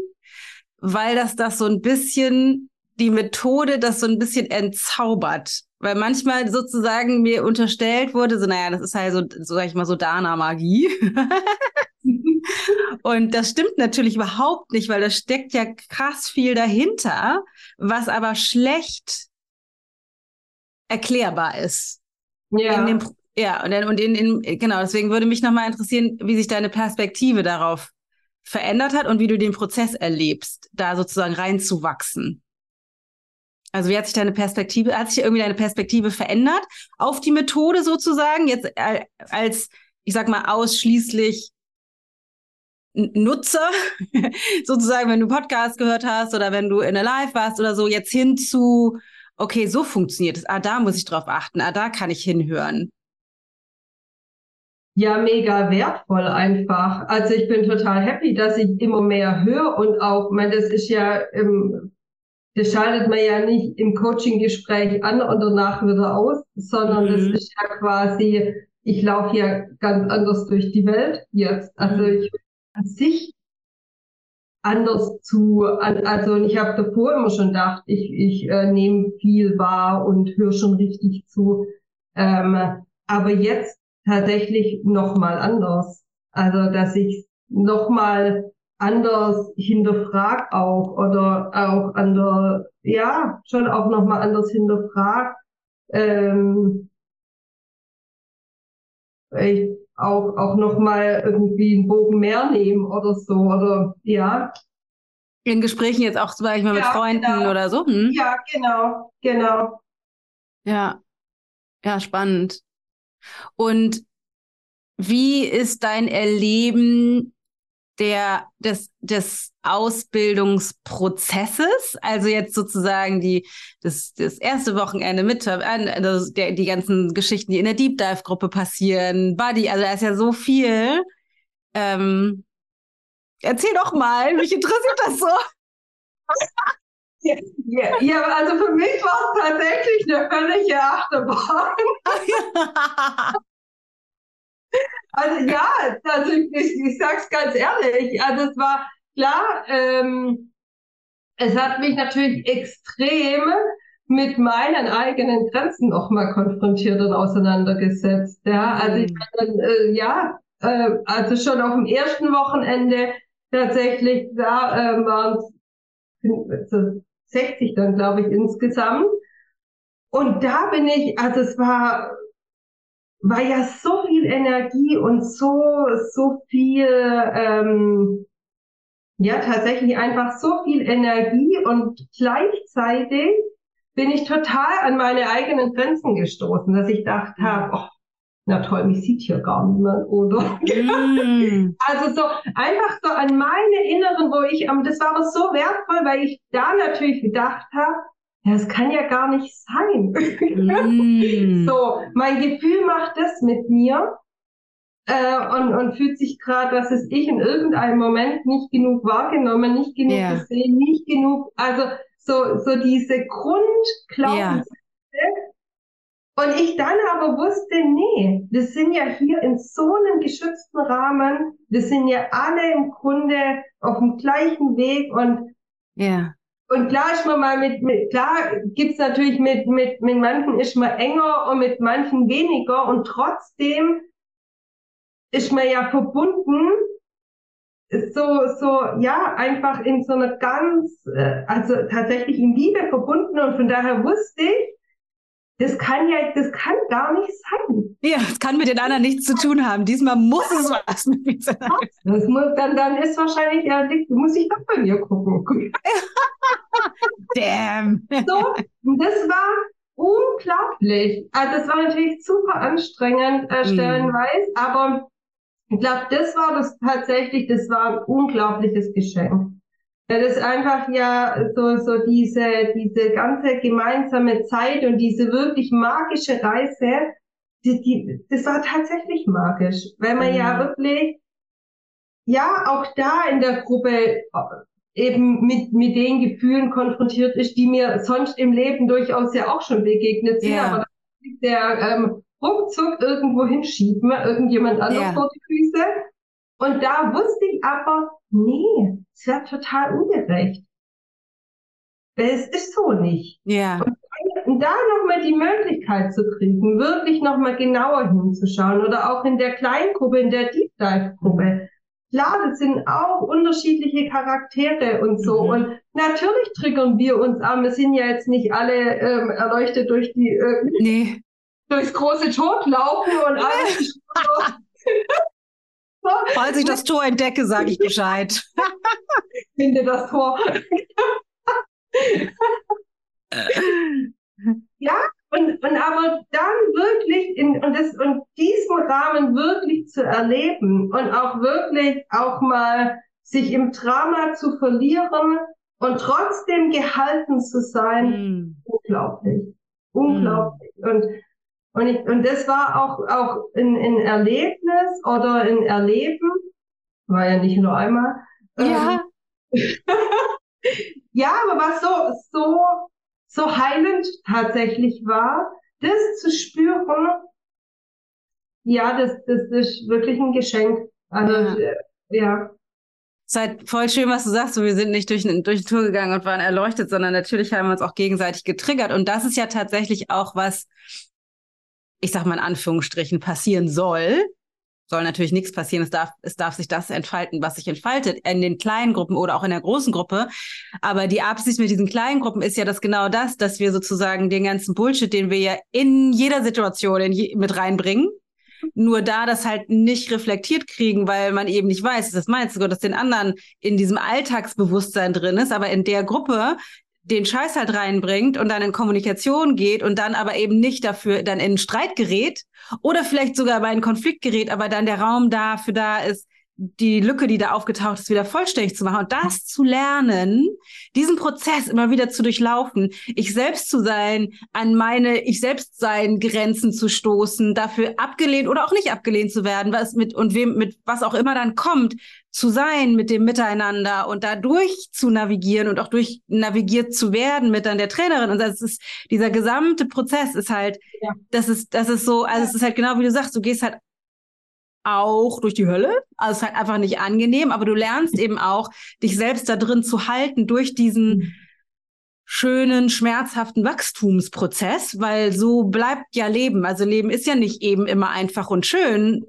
weil das das so ein bisschen die Methode das so ein bisschen entzaubert. Weil manchmal sozusagen mir unterstellt wurde, so, naja, das ist halt so, so sag ich mal, so Dana-Magie. Und das stimmt natürlich überhaupt nicht, weil da steckt ja krass viel dahinter, was aber schlecht erklärbar ist. Ja. In dem, ja, und, in, und in, in, genau, deswegen würde mich nochmal interessieren, wie sich deine Perspektive darauf verändert hat und wie du den Prozess erlebst, da sozusagen reinzuwachsen. Also wie hat sich deine Perspektive, hat sich irgendwie deine Perspektive verändert auf die Methode sozusagen, jetzt äh, als, ich sag mal, ausschließlich Nutzer, sozusagen, wenn du Podcast gehört hast oder wenn du in der Live warst oder so, jetzt hin zu, okay, so funktioniert es. Ah, da muss ich drauf achten. Ah, da kann ich hinhören. Ja, mega wertvoll einfach. Also ich bin total happy, dass ich immer mehr höre und auch, mein, das ist ja, ähm, das schaltet man ja nicht im Coaching-Gespräch an und danach wieder aus, sondern mhm. das ist ja quasi, ich laufe ja ganz anders durch die Welt jetzt. Also mhm. ich an sich anders zu, also ich habe davor immer schon gedacht, ich, ich äh, nehme viel wahr und höre schon richtig zu. Ähm, aber jetzt tatsächlich nochmal anders. Also dass ich nochmal anders hinterfrag auch oder auch an der, ja, schon auch nochmal anders hinterfrag. Ähm, ich auch, auch nochmal irgendwie einen Bogen mehr nehmen oder so, oder ja. In Gesprächen jetzt auch zum Beispiel ja, mit Freunden genau. oder so? Hm? Ja, genau, genau. Ja, ja, spannend. Und wie ist dein Erleben der, des, des Ausbildungsprozesses, also jetzt sozusagen die, das, das erste Wochenende mit, also der, die ganzen Geschichten, die in der Deep Dive Gruppe passieren, Buddy, also da ist ja so viel. Ähm, erzähl doch mal, mich interessiert das so. Ja, ja, ja, also für mich war es tatsächlich eine völlige Achterbahn. Also ja, also ich, ich, ich sag's ganz ehrlich, also es war klar, ähm, es hat mich natürlich extrem mit meinen eigenen Grenzen nochmal konfrontiert und auseinandergesetzt. Ja, also ich meine, äh, ja, äh, also schon auf dem ersten Wochenende tatsächlich, da äh, waren es 60 dann, glaube ich, insgesamt. Und da bin ich, also es war war ja so viel Energie und so, so viel, ähm, ja, tatsächlich einfach so viel Energie und gleichzeitig bin ich total an meine eigenen Grenzen gestoßen, dass ich dachte habe, oh, na toll, mich sieht hier gar niemand, oder? Mm. also so einfach so an meine Inneren, wo ich, das war aber so wertvoll, weil ich da natürlich gedacht habe, ja, es kann ja gar nicht sein. Mm. so, mein Gefühl macht das mit mir äh, und, und fühlt sich gerade, was ist ich in irgendeinem Moment nicht genug wahrgenommen, nicht genug yeah. gesehen, nicht genug, also so, so diese Grundglaubenssätze. Yeah. Und ich dann aber wusste, nee, wir sind ja hier in so einem geschützten Rahmen, wir sind ja alle im Grunde auf dem gleichen Weg und ja. Und klar ist man mal mit, mit klar gibt's natürlich mit, mit, mit manchen ist man enger und mit manchen weniger. Und trotzdem ist man ja verbunden, so, so, ja, einfach in so einer ganz, äh, also tatsächlich in Liebe verbunden. Und von daher wusste ich, das kann ja, das kann gar nicht sein. Ja, das kann mit den anderen nichts zu tun haben. Diesmal muss es was mit mir sein. Das muss, dann, dann ist wahrscheinlich, ja, muss ich doch bei mir gucken. Damn. So, das war unglaublich. Also, das war natürlich super anstrengend, äh, mhm. stellenweise, mm. aber ich glaube, das war das tatsächlich, das war ein unglaubliches Geschenk. Ja, das ist einfach ja so, so diese, diese ganze gemeinsame Zeit und diese wirklich magische Reise, die, die, das war tatsächlich magisch, weil man mhm. ja wirklich, ja, auch da in der Gruppe äh, eben mit, mit den Gefühlen konfrontiert ist, die mir sonst im Leben durchaus ja auch schon begegnet sind, yeah. aber der ähm, ruckzuck irgendwo hinschieben, irgendjemand anders yeah. vor die Füße. Und da wusste ich aber, nee, es wäre total ungerecht. es ist so nicht. Ja. Und, da nochmal die Möglichkeit zu kriegen, wirklich nochmal genauer hinzuschauen oder auch in der Kleingruppe, in der Deep Dive Gruppe. Klar, das sind auch unterschiedliche Charaktere und so. Mhm. Und natürlich triggern wir uns an. Wir sind ja jetzt nicht alle ähm, erleuchtet durch die äh, nee. durchs große Tor laufen und alles. Falls ich das Tor entdecke, sage ich Bescheid. Finde das Tor. ja, und, und aber dann wirklich in, und das, und diesen Rahmen wirklich zu erleben und auch wirklich auch mal sich im Drama zu verlieren und trotzdem gehalten zu sein, mm. unglaublich. Unglaublich. Mm. Und, und, ich, und das war auch, auch ein, ein Erlebnis oder ein Erleben, war ja nicht nur einmal. Ja. Ähm, ja, aber was so, so so heilend tatsächlich war, das zu spüren, ja, das, das ist wirklich ein Geschenk. Also, ja. Äh, ja. Es ist halt voll schön, was du sagst. So, wir sind nicht durch, durch die Tour gegangen und waren erleuchtet, sondern natürlich haben wir uns auch gegenseitig getriggert. Und das ist ja tatsächlich auch was, ich sag mal in Anführungsstrichen, passieren soll, soll natürlich nichts passieren. Es darf, es darf sich das entfalten, was sich entfaltet in den kleinen Gruppen oder auch in der großen Gruppe. Aber die Absicht mit diesen kleinen Gruppen ist ja das genau das, dass wir sozusagen den ganzen Bullshit, den wir ja in jeder Situation in mit reinbringen, nur da das halt nicht reflektiert kriegen, weil man eben nicht weiß, das meinst du, dass den anderen in diesem Alltagsbewusstsein drin ist, aber in der Gruppe den Scheiß halt reinbringt und dann in Kommunikation geht und dann aber eben nicht dafür dann in Streit gerät oder vielleicht sogar bei einen Konflikt gerät, aber dann der Raum dafür da ist, die Lücke, die da aufgetaucht ist, wieder vollständig zu machen und das zu lernen, diesen Prozess immer wieder zu durchlaufen, ich selbst zu sein, an meine ich selbst sein Grenzen zu stoßen, dafür abgelehnt oder auch nicht abgelehnt zu werden, was mit und wem mit was auch immer dann kommt, zu sein mit dem Miteinander und da durch zu navigieren und auch durch navigiert zu werden mit dann der Trainerin. Und das ist, dieser gesamte Prozess ist halt, ja. das ist, das ist so, also es ist halt genau wie du sagst, du gehst halt auch durch die Hölle. Also es ist halt einfach nicht angenehm, aber du lernst eben auch, dich selbst da drin zu halten durch diesen mhm. schönen, schmerzhaften Wachstumsprozess, weil so bleibt ja Leben. Also Leben ist ja nicht eben immer einfach und schön,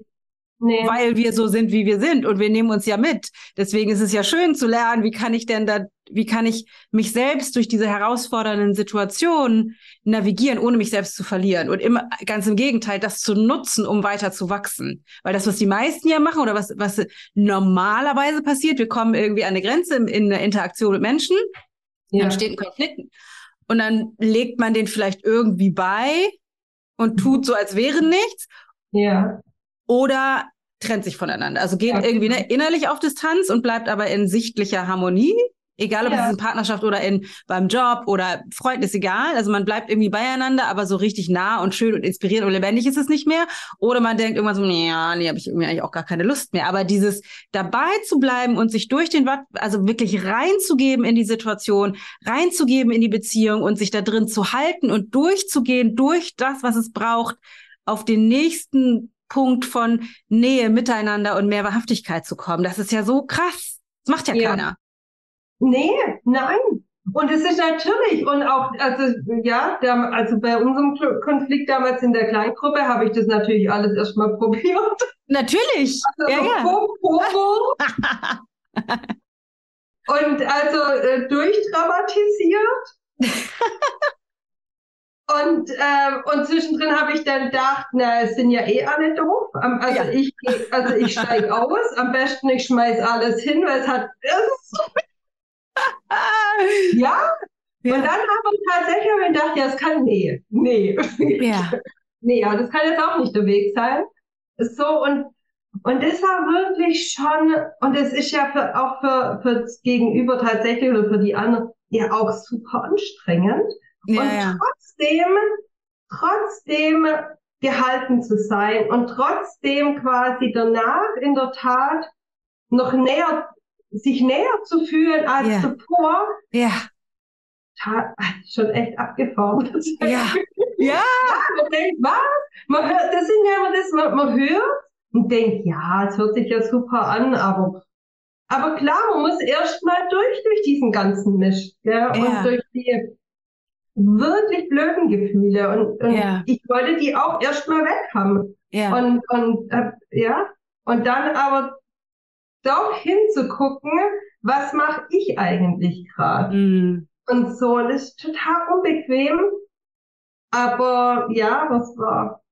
Nee. Weil wir so sind, wie wir sind und wir nehmen uns ja mit. Deswegen ist es ja schön zu lernen, wie kann ich denn da, wie kann ich mich selbst durch diese herausfordernden Situationen navigieren, ohne mich selbst zu verlieren. Und immer ganz im Gegenteil, das zu nutzen, um weiter zu wachsen. Weil das, was die meisten ja machen oder was, was normalerweise passiert, wir kommen irgendwie an eine Grenze in, in der Interaktion mit Menschen, ja. dann steht ein Konflikt und dann legt man den vielleicht irgendwie bei und tut so, als wäre nichts. Ja oder trennt sich voneinander. Also geht ja. irgendwie ne, innerlich auf Distanz und bleibt aber in sichtlicher Harmonie. Egal, ob ja. es in Partnerschaft oder in beim Job oder Freunden ist egal. Also man bleibt irgendwie beieinander, aber so richtig nah und schön und inspirierend und lebendig ist es nicht mehr. Oder man denkt irgendwann so, ja, nee, habe ich irgendwie eigentlich auch gar keine Lust mehr. Aber dieses dabei zu bleiben und sich durch den Watt, also wirklich reinzugeben in die Situation, reinzugeben in die Beziehung und sich da drin zu halten und durchzugehen durch das, was es braucht, auf den nächsten Punkt von Nähe, Miteinander und mehr Wahrhaftigkeit zu kommen. Das ist ja so krass. Das macht ja, ja. keiner. Nee, nein. Und es ist natürlich, und auch, also ja, der, also bei unserem Konflikt damals in der Kleingruppe habe ich das natürlich alles erstmal probiert. Natürlich. Also ja, ja. Pum, pum, und also äh, durchdramatisiert. Und, ähm, und zwischendrin habe ich dann gedacht, na, es sind ja eh alle doof. Also ja. ich also ich steige aus. Am besten ich schmeiß alles hin, weil es hat. ja. ja. Und dann habe ich tatsächlich gedacht, ja, es kann nee, nee. Ja. nee, aber das kann jetzt auch nicht der Weg sein. So und und das war wirklich schon, und es ist ja für, auch für, für das Gegenüber tatsächlich oder für die anderen ja auch super anstrengend. Ja, und ja. trotzdem, trotzdem gehalten zu sein und trotzdem quasi danach in der Tat noch näher, sich näher zu fühlen als ja. zuvor. Ja. schon echt abgeformt. Ja. ja. Man denkt, was? Man hört, das sind ja immer das, man, man hört und denkt, ja, es hört sich ja super an, aber aber klar, man muss erstmal durch, durch diesen ganzen Misch, ja, ja. und durch die wirklich blöden Gefühle. Und, und ja. ich wollte die auch erstmal weg haben. Ja. Und, und, äh, ja, und dann aber doch hinzugucken, was mache ich eigentlich gerade? Mm. Und so, und das ist total unbequem. Aber ja, was war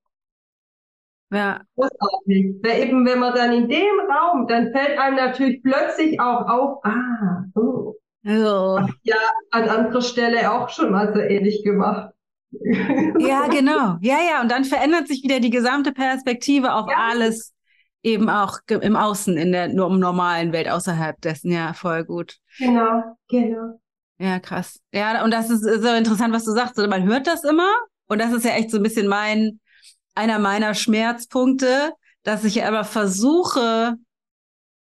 ja. großartig. Weil eben, wenn man dann in dem Raum, dann fällt einem natürlich plötzlich auch auf, ah, oh. Oh. Ja an anderer Stelle auch schon mal so ähnlich gemacht. Ja, genau. Ja, ja. Und dann verändert sich wieder die gesamte Perspektive auf ja. alles, eben auch im Außen, in der nur normalen Welt außerhalb dessen. Ja, voll gut. Genau, genau. Ja, krass. Ja, und das ist so interessant, was du sagst. Man hört das immer. Und das ist ja echt so ein bisschen mein, einer meiner Schmerzpunkte, dass ich aber versuche,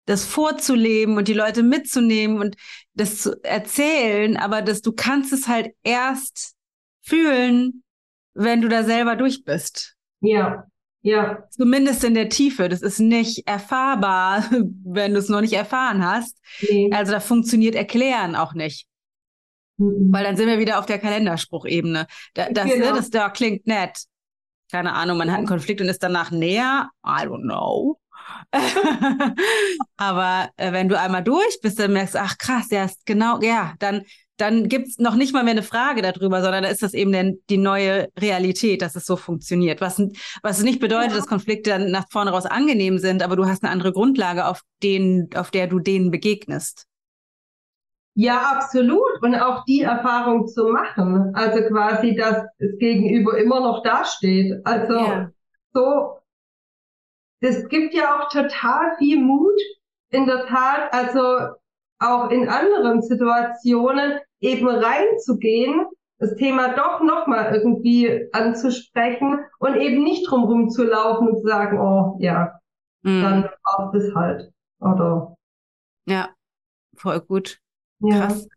das vorzuleben und die Leute mitzunehmen und das zu erzählen, aber dass du kannst es halt erst fühlen, wenn du da selber durch bist. Ja, ja. Zumindest in der Tiefe. Das ist nicht erfahrbar, wenn du es noch nicht erfahren hast. Nee. Also da funktioniert Erklären auch nicht. Mhm. Weil dann sind wir wieder auf der Kalenderspruchebene. Da, das, genau. das da klingt nett. Keine Ahnung, man hat einen Konflikt und ist danach näher. I don't know. Aber äh, wenn du einmal durch bist, dann merkst du, ach krass, ja, ist genau, ja, dann, dann gibt's noch nicht mal mehr eine Frage darüber, sondern da ist das eben denn die neue Realität, dass es so funktioniert. Was, was nicht bedeutet, ja. dass Konflikte dann nach vorne raus angenehm sind, aber du hast eine andere Grundlage, auf, denen, auf der du denen begegnest. Ja, absolut. Und auch die Erfahrung zu machen. Also quasi, dass das Gegenüber immer noch dasteht. Also ja. so das gibt ja auch total viel Mut, in der Tat, also auch in anderen Situationen eben reinzugehen, das Thema doch nochmal irgendwie anzusprechen und eben nicht drumherum zu laufen und zu sagen, oh ja, mm. dann braucht es halt. Oder ja, voll gut. Krass.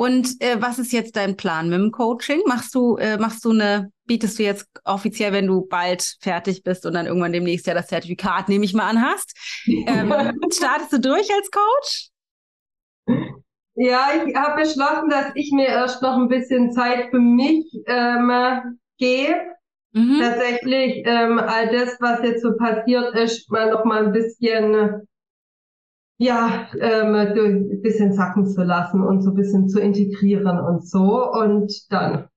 Und äh, was ist jetzt dein Plan mit dem Coaching? Machst du, äh, machst du eine, bietest du jetzt offiziell, wenn du bald fertig bist und dann irgendwann demnächst ja das Zertifikat, nehme ich mal an, hast? Ähm, startest du durch als Coach? Ja, ich habe beschlossen, dass ich mir erst noch ein bisschen Zeit für mich ähm, gebe. Mhm. Tatsächlich ähm, all das, was jetzt so passiert ist, mal noch mal ein bisschen ja, ähm, ein bisschen sacken zu lassen und so ein bisschen zu integrieren und so und dann,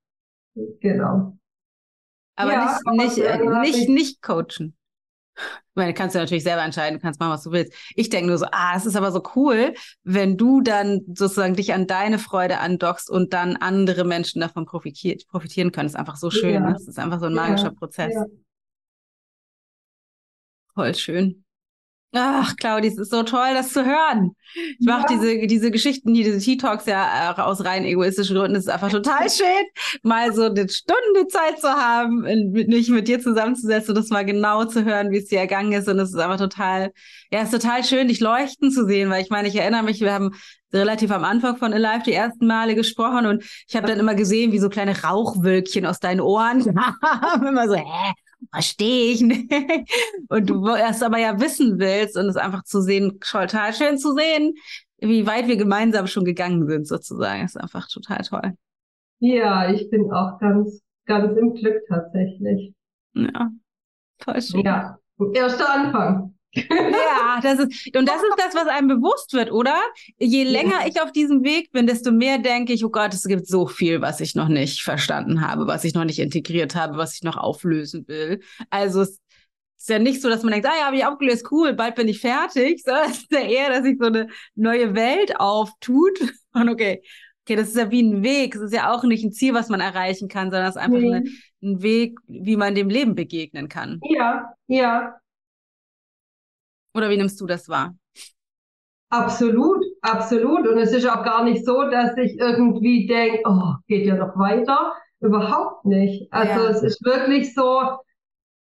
genau. Aber ja, nicht, nicht, äh, nicht, nicht coachen. Ich meine, kannst du natürlich selber entscheiden, du kannst machen, was du willst. Ich denke nur so, ah, es ist aber so cool, wenn du dann sozusagen dich an deine Freude andockst und dann andere Menschen davon profitiert, profitieren können. Das ist einfach so schön. Ja. Ne? Das ist einfach so ein magischer ja. Prozess. Ja. Voll schön. Ach, Claudi, es ist so toll, das zu hören. Ich mache ja. diese, diese Geschichten, diese Tea-Talks ja aus rein egoistischen Gründen. Es ist einfach total schön, mal so eine Stunde Zeit zu haben, mich mit dir zusammenzusetzen und das mal genau zu hören, wie es dir ergangen ist. Und es ist einfach total, ja, es ist total schön, dich leuchten zu sehen, weil ich meine, ich erinnere mich, wir haben relativ am Anfang von Alive die ersten Male gesprochen und ich habe dann immer gesehen, wie so kleine Rauchwölkchen aus deinen Ohren kamen. immer so, hä? Verstehe ich nicht. Und du erst aber ja wissen willst und es einfach zu sehen, total schön zu sehen, wie weit wir gemeinsam schon gegangen sind, sozusagen. Das ist einfach total toll. Ja, ich bin auch ganz, ganz im Glück tatsächlich. Ja, voll schön. Ja, erster Anfang ja, das ist, und das ist das, was einem bewusst wird, oder? Je länger ja. ich auf diesem Weg bin, desto mehr denke ich, oh Gott, es gibt so viel, was ich noch nicht verstanden habe, was ich noch nicht integriert habe, was ich noch auflösen will. Also es ist ja nicht so, dass man denkt, ah ja, habe ich aufgelöst, cool, bald bin ich fertig, sondern es ist ja eher, dass sich so eine neue Welt auftut. Und okay, okay, das ist ja wie ein Weg. Es ist ja auch nicht ein Ziel, was man erreichen kann, sondern es ist einfach nee. eine, ein Weg, wie man dem Leben begegnen kann. Ja, ja, oder wie nimmst du das wahr? Absolut, absolut. Und es ist auch gar nicht so, dass ich irgendwie denke, oh, geht ja noch weiter. Überhaupt nicht. Also ja. es ist wirklich so,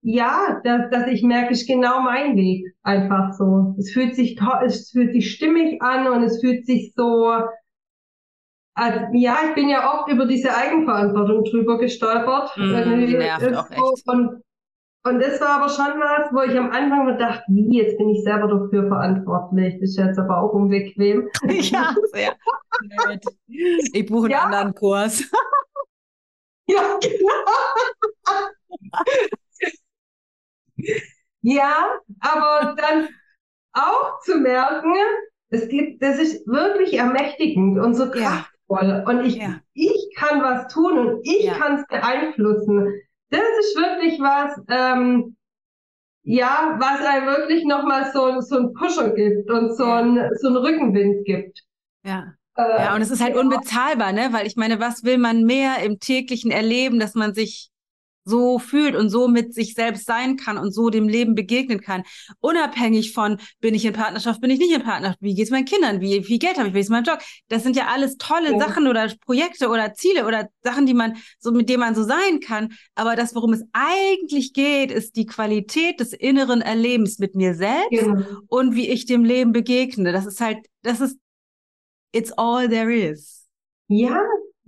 ja, dass, dass ich merke, ist genau mein Weg. Einfach so. Es fühlt sich toll, es fühlt sich stimmig an und es fühlt sich so, also, ja, ich bin ja oft über diese Eigenverantwortung drüber gestolpert. Mm, nervt auch echt. Und Und das war aber schon was, wo ich am Anfang mir dachte, wie, jetzt bin ich selber dafür verantwortlich. Das ist jetzt aber auch unbequem. Ja, sehr. Ich buche einen ja. anderen Kurs. Ja, genau. ja, aber dann auch zu merken, es gibt, das ist wirklich ermächtigend und so kraftvoll. Ja. Und ich, ja. ich kann was tun und ich kann es beeinflussen. Das ist wirklich was, ähm, ja, was einem wirklich nochmal so, so einen Pusher gibt und so, ein, so einen Rückenwind gibt. Ja. Äh, ja, und es ist halt unbezahlbar, ne? Weil ich meine, was will man mehr im täglichen Erleben, dass man sich so fühlt und so mit sich selbst sein kann und so dem Leben begegnen kann. Unabhängig von, bin ich in Partnerschaft, bin ich nicht in Partnerschaft, wie geht es meinen Kindern, wie viel Geld habe ich, wie ist mein Job. Das sind ja alles tolle ja. Sachen oder Projekte oder Ziele oder Sachen, die man so, mit denen man so sein kann. Aber das, worum es eigentlich geht, ist die Qualität des inneren Erlebens mit mir selbst ja. und wie ich dem Leben begegne. Das ist halt, das ist, it's all there is. Ja,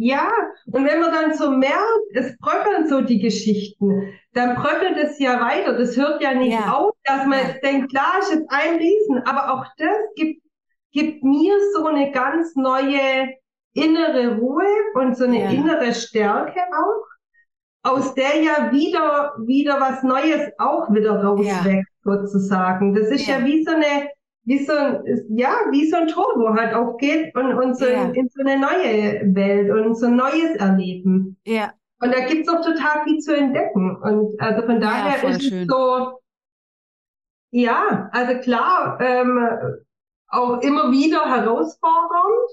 ja, und wenn man dann so merkt, es bröckeln so die Geschichten, dann bröckelt es ja weiter. Das hört ja nicht ja. auf, dass man jetzt denkt, klar ist jetzt ein Riesen, aber auch das gibt, gibt mir so eine ganz neue innere Ruhe und so eine ja. innere Stärke auch, aus der ja wieder, wieder was Neues auch wieder rauswächst, ja. sozusagen. Das ist ja. ja wie so eine, wie so ein, ja, wie so ein Tor, wo halt aufgeht und, und so ja. in, in, so eine neue Welt und so ein neues Erleben. Ja. Und da gibt's auch total viel zu entdecken. Und also von daher ja, ist schön. es so, ja, also klar, ähm, auch immer wieder herausfordernd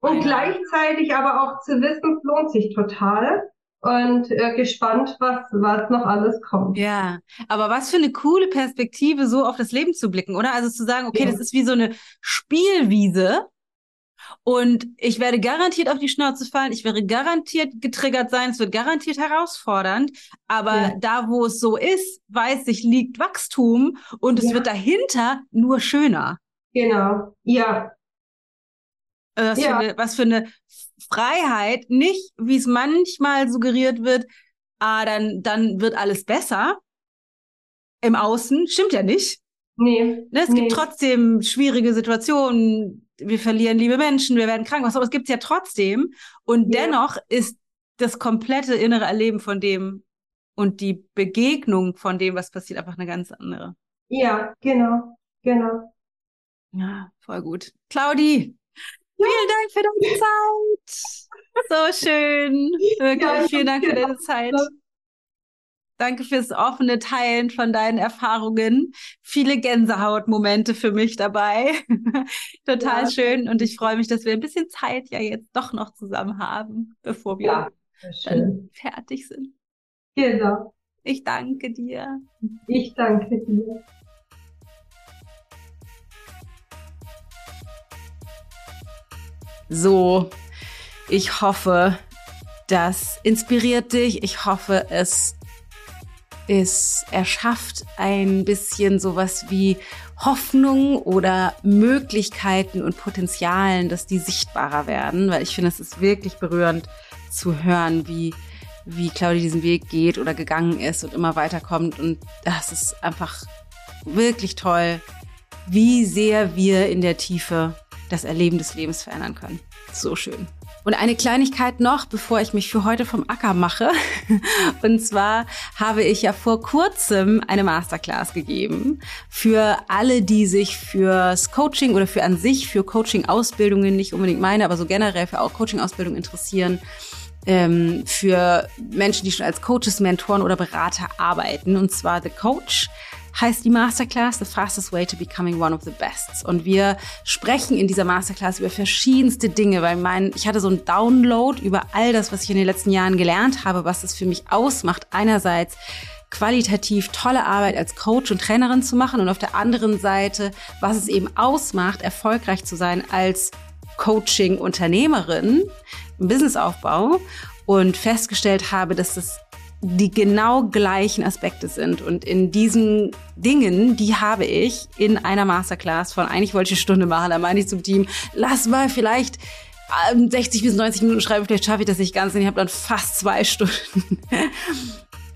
und ja. gleichzeitig aber auch zu wissen, es lohnt sich total und äh, gespannt, was, was noch alles kommt. Ja, aber was für eine coole Perspektive, so auf das Leben zu blicken, oder? Also zu sagen, okay, ja. das ist wie so eine Spielwiese. Und ich werde garantiert auf die Schnauze fallen, ich werde garantiert getriggert sein, es wird garantiert herausfordernd, aber ja. da, wo es so ist, weiß ich, liegt Wachstum und es ja. wird dahinter nur schöner. Genau, ja. Was, ja. für eine, was für eine Freiheit, nicht, wie es manchmal suggeriert wird, ah, dann, dann wird alles besser im Außen. Stimmt ja nicht. Nee. Ne, es nee. gibt trotzdem schwierige Situationen. Wir verlieren liebe Menschen, wir werden krank, was aber es gibt ja trotzdem. Und ja. dennoch ist das komplette innere Erleben von dem und die Begegnung von dem, was passiert, einfach eine ganz andere. Ja, genau, genau. Ja, voll gut. Claudi, Vielen Dank für deine Zeit. So schön. Wirklich, ja, vielen Dank für deine Zeit. Danke fürs offene Teilen von deinen Erfahrungen. Viele Gänsehautmomente für mich dabei. Total ja. schön. Und ich freue mich, dass wir ein bisschen Zeit ja jetzt doch noch zusammen haben, bevor wir ja, dann fertig sind. Genau. Ich danke dir. Ich danke dir. So, ich hoffe, das inspiriert dich. Ich hoffe, es es erschafft ein bisschen sowas wie Hoffnung oder Möglichkeiten und Potenzialen, dass die sichtbarer werden, weil ich finde, es ist wirklich berührend zu hören, wie wie Claudia diesen Weg geht oder gegangen ist und immer weiterkommt und das ist einfach wirklich toll, wie sehr wir in der Tiefe das Erleben des Lebens verändern können. So schön. Und eine Kleinigkeit noch, bevor ich mich für heute vom Acker mache. Und zwar habe ich ja vor kurzem eine Masterclass gegeben für alle, die sich fürs Coaching oder für an sich für Coaching-Ausbildungen, nicht unbedingt meine, aber so generell für auch Coaching-Ausbildung interessieren ähm, für Menschen, die schon als Coaches, Mentoren oder Berater arbeiten. Und zwar The Coach heißt die Masterclass The Fastest Way to Becoming One of the Best. Und wir sprechen in dieser Masterclass über verschiedenste Dinge, weil mein, ich hatte so einen Download über all das, was ich in den letzten Jahren gelernt habe, was es für mich ausmacht. Einerseits qualitativ tolle Arbeit als Coach und Trainerin zu machen und auf der anderen Seite, was es eben ausmacht, erfolgreich zu sein als Coaching-Unternehmerin im Businessaufbau und festgestellt habe, dass das die genau gleichen Aspekte sind. Und in diesen Dingen, die habe ich in einer Masterclass von eigentlich wollte ich eine Stunde machen, da meine ich zum Team, lass mal vielleicht 60 ähm, bis 90 Minuten schreiben, vielleicht schaffe ich das nicht ganz, denn ich habe dann fast zwei Stunden.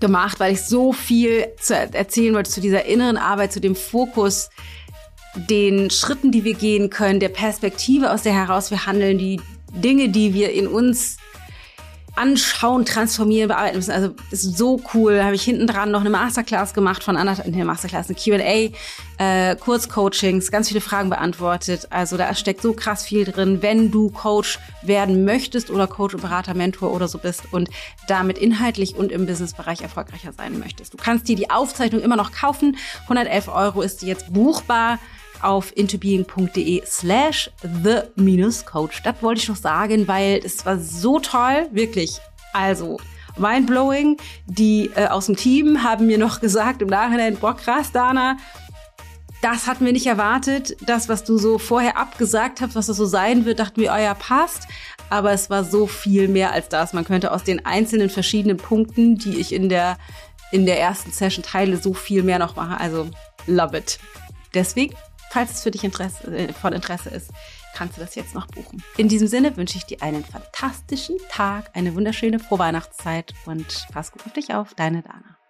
gemacht, weil ich so viel zu erzählen wollte zu dieser inneren Arbeit, zu dem Fokus, den Schritten, die wir gehen können, der Perspektive, aus der heraus wir handeln, die Dinge, die wir in uns anschauen, transformieren, bearbeiten müssen. Also ist so cool. Habe ich hinten dran noch eine Masterclass gemacht von anderthalb, eine Masterclass, eine Q&A, äh, Kurzcoachings, ganz viele Fragen beantwortet. Also da steckt so krass viel drin, wenn du Coach werden möchtest oder Coach, Berater, Mentor oder so bist und damit inhaltlich und im Businessbereich erfolgreicher sein möchtest. Du kannst dir die Aufzeichnung immer noch kaufen. 111 Euro ist die jetzt buchbar auf intobeing.de slash the-coach. Das wollte ich noch sagen, weil es war so toll, wirklich. Also, mindblowing. Die äh, aus dem Team haben mir noch gesagt im Nachhinein, boah krass, Dana, das hatten wir nicht erwartet. Das, was du so vorher abgesagt hast, was das so sein wird, dachten wir, oh ja, passt. Aber es war so viel mehr als das. Man könnte aus den einzelnen verschiedenen Punkten, die ich in der, in der ersten Session teile, so viel mehr noch machen. Also, love it. Deswegen Falls es für dich Interesse, äh, von Interesse ist, kannst du das jetzt noch buchen. In diesem Sinne wünsche ich dir einen fantastischen Tag, eine wunderschöne Vorweihnachtszeit und pass gut auf dich auf. Deine Dana.